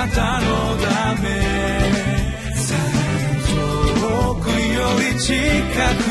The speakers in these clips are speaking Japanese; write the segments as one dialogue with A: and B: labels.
A: なたのため。遠くより近く。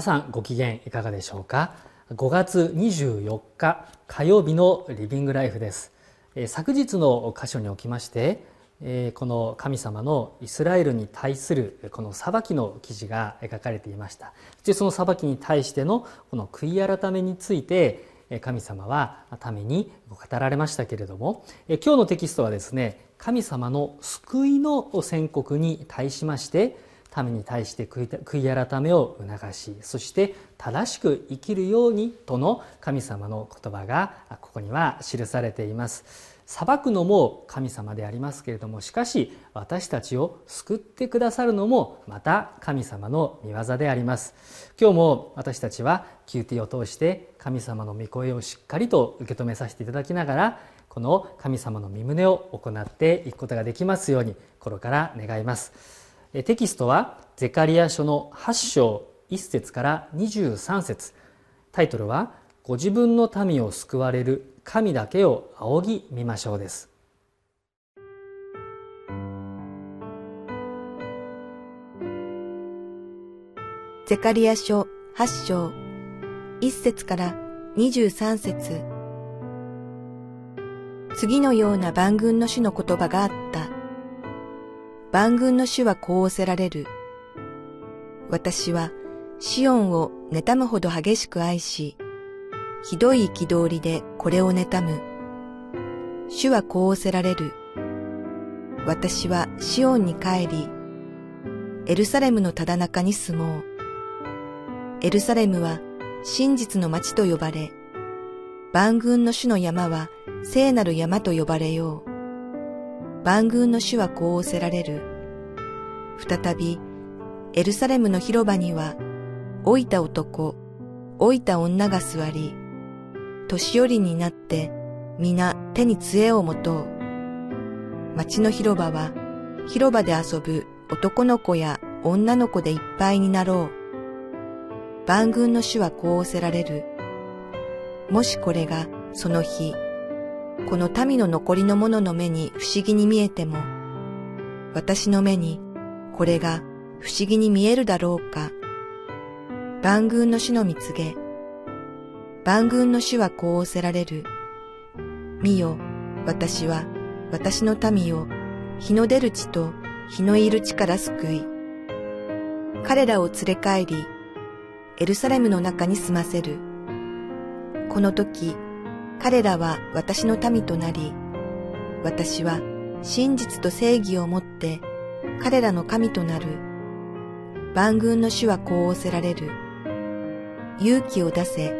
B: 皆さんご機嫌いかがでしょうか？5月24日火曜日のリビングライフです。昨日の箇所におきましてこの神様のイスラエルに対するこの裁きの記事が描かれていました。そしてその裁きに対してのこの悔い改めについて神様はために語られましたけれども今日のテキストはですね神様の救いの宣告に対しまして民に対して悔い改めを促しそして正しく生きるようにとの神様の言葉がここには記されています。裁くのも神様でありますけれどもしかし私たちを救ってくださるのもまた神様の御業であります。今日も私たちは宮廷を通して神様の御声をしっかりと受け止めさせていただきながらこの神様の御胸を行っていくことができますように心から願います。テキストはゼカリア書の8章1節から23節。タイトルは「ご自分の民を救われる神だけを仰ぎ見ましょう」です。
C: ゼカリア書8章1節から23節。次のような万軍の主の言葉があった。万軍の主はこう仰せられる。私はシオンを妬むほど激しく愛し、ひどい憤りでこれを妬む。主はこう仰せられる。私はシオンに帰り、エルサレムのただ中に住もう。エルサレムは真実の町と呼ばれ、万軍の主の山は聖なる山と呼ばれよう。万軍の主はこう仰せられる。再び、エルサレムの広場には、老いた男、老いた女が座り、年寄りになって皆手に杖を持とう。町の広場は、広場で遊ぶ男の子や女の子でいっぱいになろう。万軍の主はこう仰せられる。もしこれがその日、この民の残りの者の目に不思議に見えても、私の目にこれが不思議に見えるだろうか。万軍の主の蜜げ。万軍の主はこう仰せられる。見よ、私は私の民を日の出る地と日のいる地から救い、彼らを連れ帰り、エルサレムの中に住ませる。この時、彼らは私の民となり、私は真実と正義をもって彼らの神となる。万軍の主はこう仰せられる。勇気を出せ。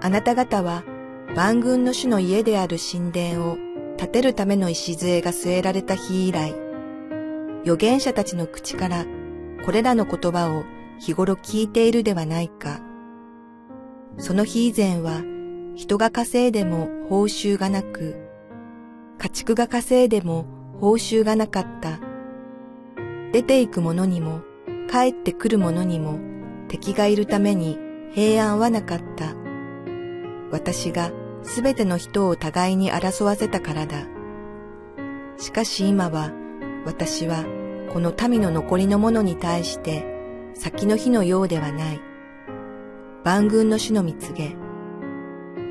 C: あなた方は万軍の主の家である神殿を建てるための礎が据えられた日以来、預言者たちの口からこれらの言葉を日頃聞いているではないか。その日以前は人が稼いでも報酬がなく、家畜が稼いでも報酬がなかった。出て行く者にも帰ってくる者にも敵がいるために平安はなかった。私がすべての人を互いに争わせたからだ。しかし今は私はこの民の残りの者に対して先の日のようではない。万軍の主の蜜げ。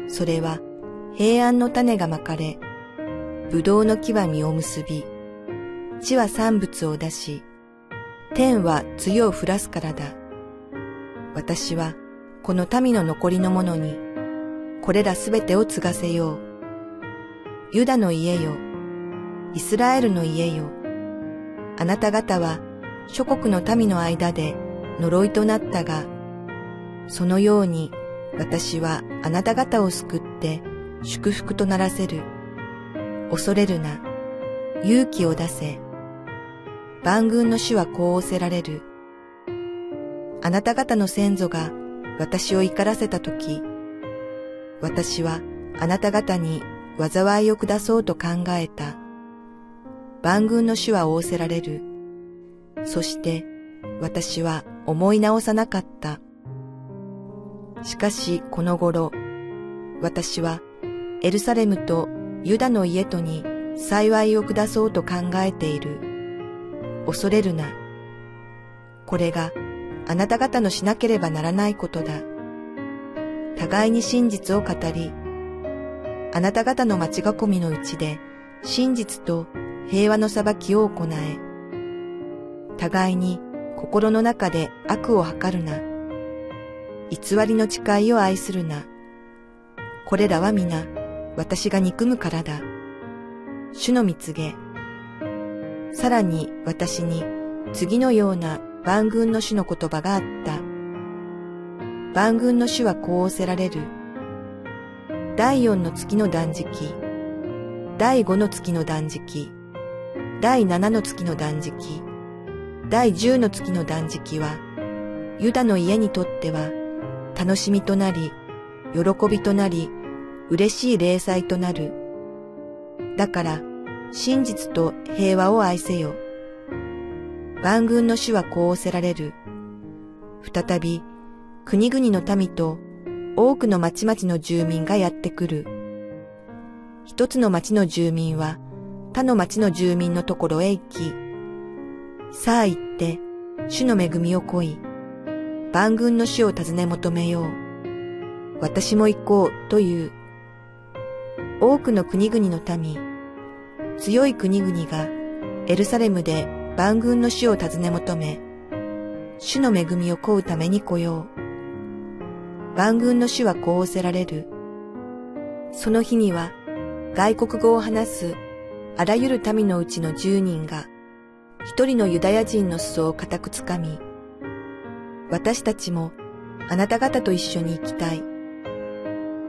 C: それは平安の種がまかれ、葡萄の木は実を結び、地は産物を出し、天は梅雨を降らすからだ。私はこの民の残りの者に、これらすべてを継がせよう。ユダの家よ、イスラエルの家よ、あなた方は諸国の民の間で呪いとなったが、そのように私はあなた方を救って祝福とならせる。恐れるな。勇気を出せ。万軍の主はこう仰せられる。あなた方の先祖が私を怒らせたとき、私はあなた方に災いを下そうと考えた。万軍の主は仰せられる。そして私は思い直さなかった。しかしこの頃、私はエルサレムとユダの家とに幸いを下そうと考えている。恐れるな。これがあなた方のしなければならないことだ。互いに真実を語り、あなた方の町囲みのうちで真実と平和の裁きを行え。互いに心の中で悪を図るな。偽りの誓いを愛するな。これらは皆、私が憎むからだ。主の蜜げ。さらに私に次のような万軍の主の言葉があった。万軍の主はこう仰せられる。第四の月の断食、第五の月の断食、第七の月の断食、第十の月の断食は、ユダの家にとっては、楽しみとなり、喜びとなり、嬉しい礼祭となる。だから、真実と平和を愛せよ。万軍の主はこう仰せられる。再び、国々の民と多くの町々の住民がやってくる。一つの町の住民は他の町の住民のところへ行き、さあ行って、主の恵みを恋い、万軍の主を尋ね求めよう。私も行こうという。多くの国々の民、強い国々がエルサレムで万軍の主を尋ね求め、主の恵みを請うために来よう。万軍の主はこう仰せられる。その日には外国語を話すあらゆる民のうちの十人が一人のユダヤ人の裾を固くつかみ、私たちもあなた方と一緒に行きたい。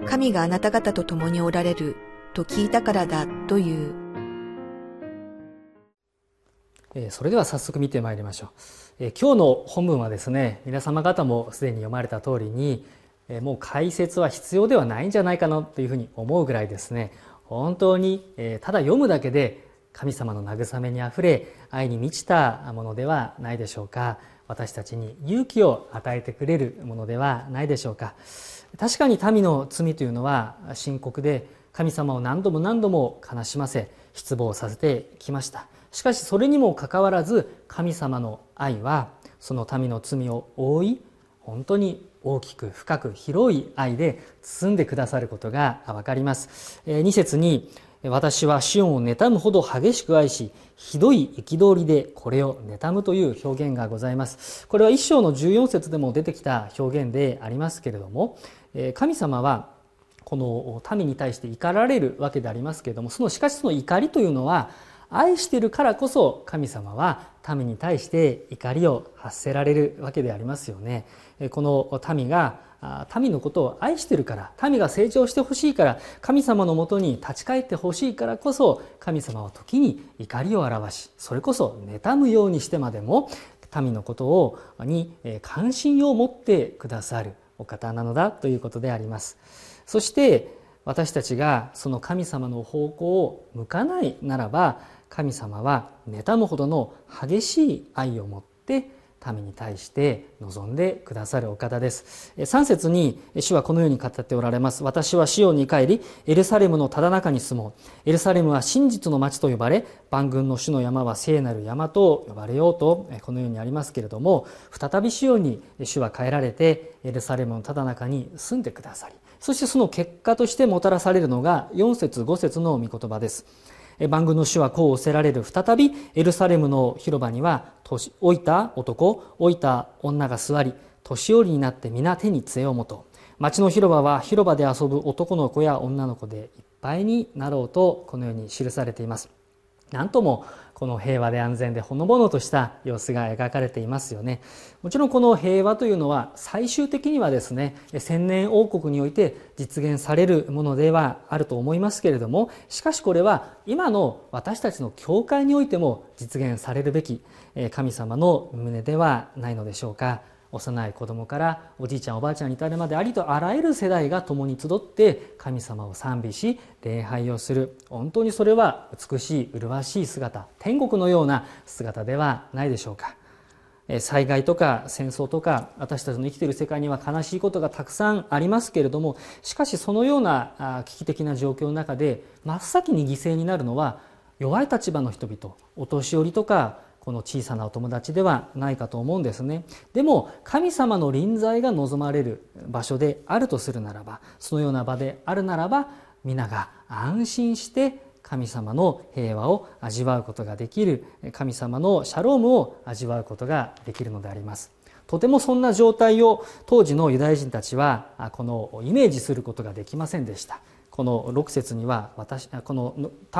C: 神があなた方と共におられると聞いたからだという。
B: それでは早速見てまいりましょう。今日の本文はですね、皆様方もすでに読まれた通りに、もう解説は必要ではないんじゃないかなというふうに思うぐらいですね、本当にただ読むだけで神様の慰めにあふれ愛に満ちたものではないでしょうか私たちに勇気を与えてくれるものではないでしょうか。確かに民の罪というのは深刻で神様を何度も何度も悲しませ失望させてきました。しかしそれにもかかわらず神様の愛はその民の罪を覆い本当に大きく深く広い愛で包んでくださることがわかります。2節に私はシオンを妬むほど激しく愛し、ひどい憤りでこれを妬むという表現がございます。これは一章の14節でも出てきた表現でありますけれども、神様はこの民に対して怒られるわけでありますけれども、そのしかしその怒りというのは、愛してるからこそ神様は民に対して怒りを発せられるわけでありますよね。この民が民のことを愛してるから民が成長してほしいから神様のもとに立ち返ってほしいからこそ神様は時に怒りを表しそれこそ妬むようにしてまでも民のことをに関心を持ってくださるお方なのだということであります。そして私たちがその神様の方向を向かないならば神様は妬むほどの激しい愛を持って民に対して望んでくださるお方です。3節に主はこのように語っておられます。私はシオンに帰りエルサレムのただ中に住もう。エルサレムは真実の町と呼ばれ万軍の主の山は聖なる山と呼ばれようとこのようにありますけれども再びシオンに主は帰られてエルサレムのただ中に住んでくださり。そしてその結果としてもたらされるのが4節5節の御言葉です。番組の主はこうおせられる。再びエルサレムの広場には老いた男老いた女が座り年寄りになって皆手に杖を持とう。町の広場は広場で遊ぶ男の子や女の子でいっぱいになろうとこのように記されています。何ともこの平和で安全でほのぼのとした様子が描かれていますよね。もちろんこの平和というのは最終的にはですね千年王国において実現されるものではあると思いますけれどもしかしこれは今の私たちの教会においても実現されるべき神様の胸ではないのでしょうか。幼い子供からおじいちゃんおばあちゃんに至るまでありとあらゆる世代が共に集って神様を賛美し礼拝をする。本当にそれは美しい麗しい姿天国のような姿ではないでしょうか。災害とか戦争とか私たちの生きている世界には悲しいことがたくさんありますけれどもしかしそのような危機的な状況の中で真っ先に犠牲になるのは弱い立場の人々お年寄りとかこの小さなお友達ではないかと思うんですね。でも神様の臨在が望まれる場所であるとするならばそのような場であるならば皆が安心して神様の平和を味わうことができる神様のシャロームを味わうことができるのであります。とてもそんな状態を当時のユダヤ人たちはこのイメージすることができませんでした。この6節には私この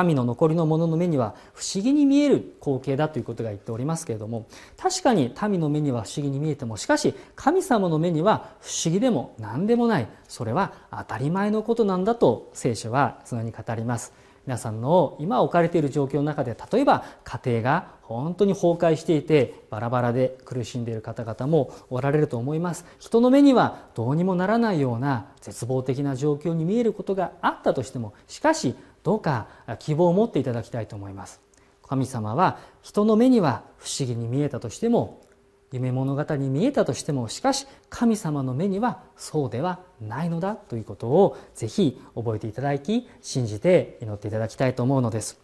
B: 民の残りの者の目には不思議に見える光景だということが言っておりますけれども確かに民の目には不思議に見えてもしかし神様の目には不思議でも何でもないそれは当たり前のことなんだと聖書はそのように語ります。皆さんの今置かれている状況の中で例えば家庭が本当に崩壊していてバラバラで苦しんでいる方々もおられると思います。人の目にはどうにもならないような絶望的な状況に見えることがあったとしてもしかしどうか希望を持っていただきたいと思います。神様は人の目には不思議に見えたとしても夢物語に見えたとしてもしかし神様の目にはそうではないのだということをぜひ覚えていただき信じて祈っていただきたいと思うのです。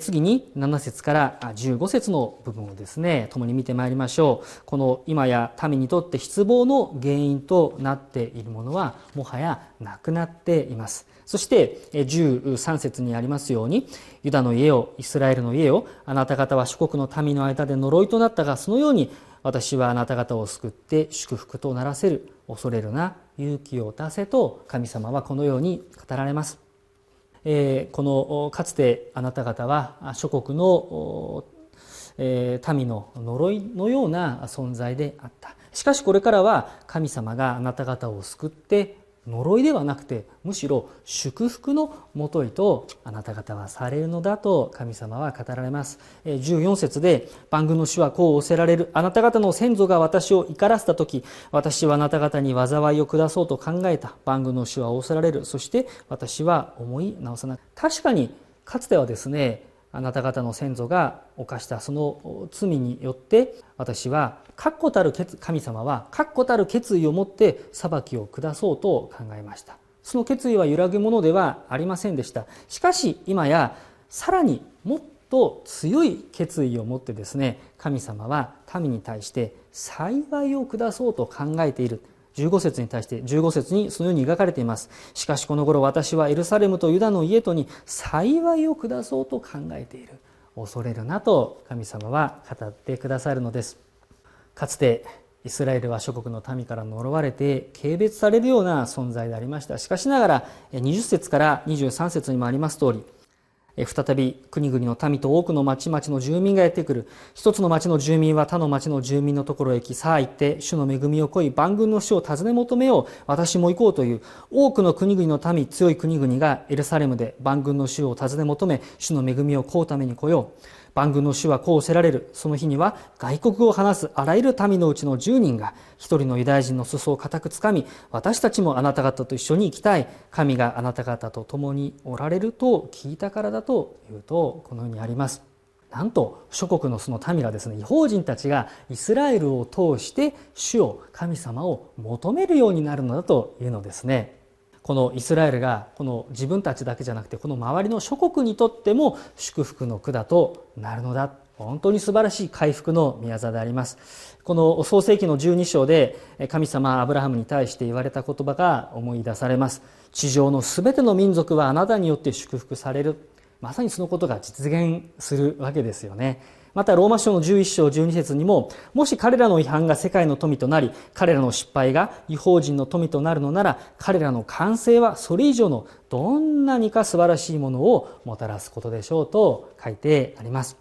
B: 次に7節から15節の部分をですね共に見てまいりましょう。この今や民にとって失望の原因となっているものはもはやなくなっています。そして13節にありますようにユダの家をイスラエルの家をあなた方は諸国の民の間で呪いとなったがそのように私はあなた方を救って祝福とならせる恐れるな勇気を出せと神様はこのように語られます、えー、このかつてあなた方は諸国の、えー、民の呪いのような存在であった。しかしこれからは神様があなた方を救って呪いではなくてむしろ祝福のもといとあなた方はされるのだと神様は語られます。14節で万軍の主はこう仰せられるあなた方の先祖が私を怒らせた時私はあなた方に災いを下そうと考えた。万軍の主は仰せられる。そして私は思い直さない。確かにかつてはですねあなた方の先祖が犯したその罪によって私は確固たる神様は確固たる決意を持って裁きを下そうと考えました。その決意は揺らぐものではありませんでした。しかし今やさらにもっと強い決意を持ってですね神様は民に対して幸いを下そうと考えている。15節に対して15節にそのように描かれています。しかしこの頃私はエルサレムとユダの家とに幸いを下そうと考えている。恐れるなと神様は語ってくださるのです。かつてイスラエルは諸国の民から呪われて軽蔑されるような存在でありました。しかしながら20節から23節にもあります通り再び国々の民と多くの町々の住民がやってくる。一つの町の住民は他の町の住民のところへ行き、さあ行って主の恵みを恋、万軍の主を尋ね求めよう。私も行こうという、多くの国々の民、強い国々がエルサレムで万軍の主を尋ね求め、主の恵みを請うために来よう。万軍の主はこうせられる。その日には外国を話すあらゆる民のうちの10人が一人のユダヤ人の裾を固くつかみ、私たちもあなた方と一緒に行きたい。神があなた方と共におられると聞いたからだというと、このようにあります。なんと諸国のその民がですね違法人たちがイスラエルを通して主を神様を求めるようになるのだというのですねこのイスラエルがこの自分たちだけじゃなくてこの周りの諸国にとっても祝福の管となるのだ。本当に素晴らしい回復の宮座であります。この創世紀の12章で神様アブラハムに対して言われた言葉が思い出されます。地上のすべての民族はあなたによって祝福される。まさにそのことが実現するわけですよね。またローマ書の11章12節にももし彼らの違反が世界の富となり彼らの失敗が違法人の富となるのなら彼らの完成はそれ以上のどんなにか素晴らしいものをもたらすことでしょうと書いてあります。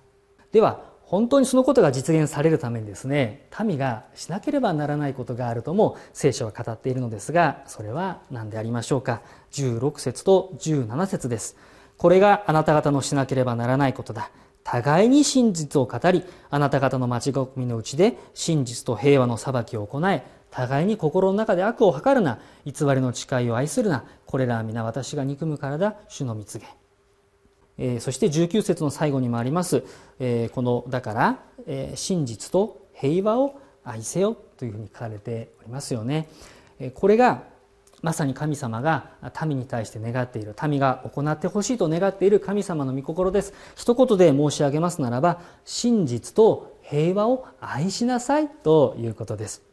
B: では本当にそのことが実現されるためにですね民がしなければならないことがあるとも聖書は語っているのですがそれは何でありましょうか。16節と17節です。これがあなた方のしなければならないことだ。互いに真実を語りあなた方の待ち込みのうちで真実と平和の裁きを行い互いに心の中で悪を図るな偽りの誓いを愛するなこれらは皆私が憎むからだ主の蜜げえー、そして19節の最後にもあります、えー、このだから、えー、真実と平和を愛せよというふうに書かれておりますよね。え、これがまさに神様が民に対して願っている民が行ってほしいと願っている神様の御心です。一言で申し上げますならば真実と平和を愛しなさいということです。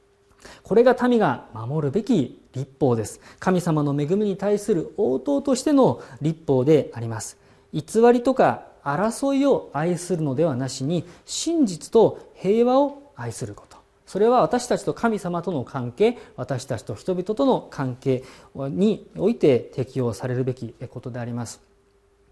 B: これが民が守るべき立法です。神様の恵みに対する応答としての立法であります。偽りとか争いを愛するのではなしに真実と平和を愛すること。それは私たちと神様との関係私たちと人々との関係において適用されるべきことであります。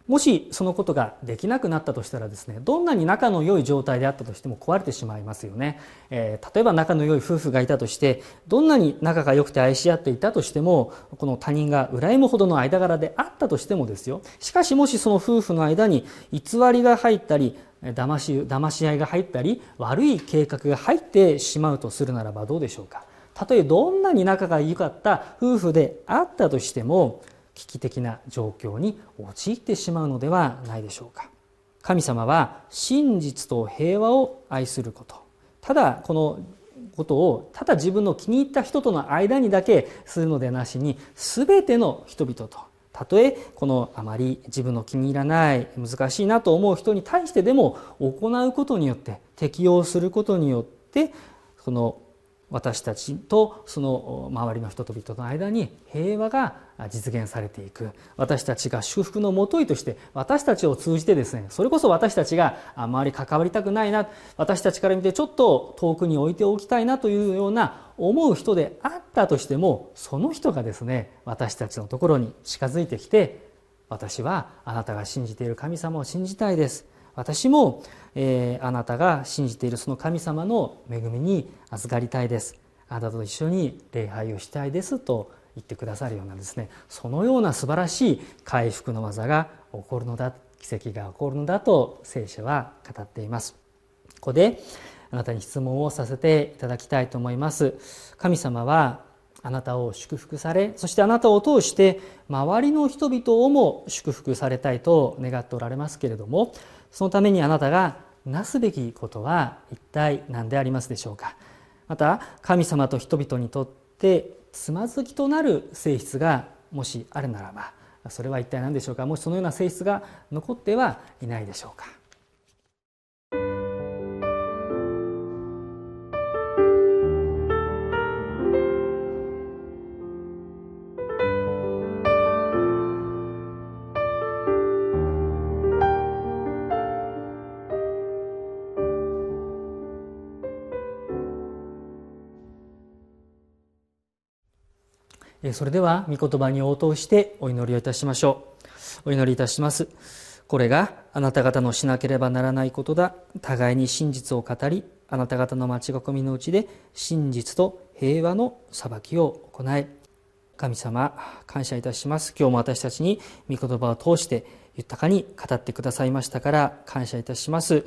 B: もしそのことができなくなったとしたらですねどんなに仲の良い状態であったとしても壊れてしまいますよね、えー、例えば仲の良い夫婦がいたとしてどんなに仲が良くて愛し合っていたとしてもこの他人が羨むほどの間柄であったとしてもですよ。しかしもしその夫婦の間に偽りが入ったり騙し騙し合いが入ったり悪い計画が入ってしまうとするならばどうでしょうか？たとえどんなに仲が良かった夫婦であったとしても危機的な状況に陥ってしまうのではないでしょうか？神様は真実と平和を愛すること。ただこのことをただ自分の気に入った人との間にだけするのでなしに全ての人々とたとえこのあまり自分の気に入らない難しいなと思う人に対してでも行うことによって適応することによってその私たちとその周りの人々の間に平和が実現されていく。私たちが祝福のもといとして私たちを通じてですねそれこそ私たちがあまり関わりたくないな私たちから見てちょっと遠くに置いておきたいなというような思う人であったとしてもその人がですね私たちのところに近づいてきて私はあなたが信じている神様を信じたいです。私も、えー、あなたが信じているその神様の恵みに預かりたいです。あなたと一緒に礼拝をしたいですと言ってくださるようなですね。そのような素晴らしい回復の技が起こるのだ奇跡が起こるのだと聖書は語っています。ここであなたに質問をさせていただきたいと思います。神様はあなたを祝福されそしてあなたを通して周りの人々をも祝福されたいと願っておられますけれどもそのためにあなたがなすべきことは一体何でありますでしょうか？また神様と人々にとってつまずきとなる性質がもしあるならばそれは一体何でしょうか？もしそのような性質が残ってはいないでしょうか？それでは御言葉に応答してお祈りをいたしましょう。お祈りいたします。これがあなた方のしなければならないことだ。互いに真実を語りあなた方の待ち囲みのうちで真実と平和の裁きを行い神様感謝いたします。今日も私たちに御言葉を通して豊かに語ってくださいましたから感謝いたします。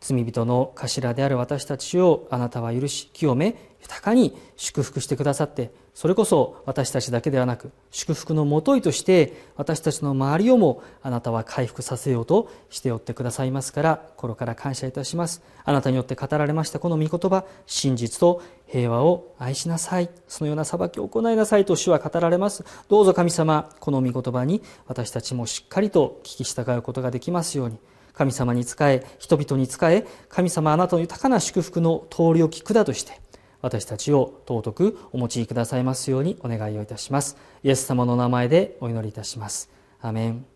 B: 罪人の頭である私たちをあなたは許し清め豊かに祝福してくださってそれこそ私たちだけではなく祝福のもといとして私たちの周りをもあなたは回復させようとしておってくださいますから心から感謝いたします。あなたによって語られましたこの御言葉真実と平和を愛しなさい。そのような裁きを行いなさい。と主は語られます。どうぞ神様この御言葉に私たちもしっかりと聞き従うことができますように。神様に仕え人々に仕え神様あなたの豊かな祝福の通りを聞くだとして私たちを尊くお持ちくださいますようにお願いをいたします。イエス様の名前でお祈りいたします。アメン。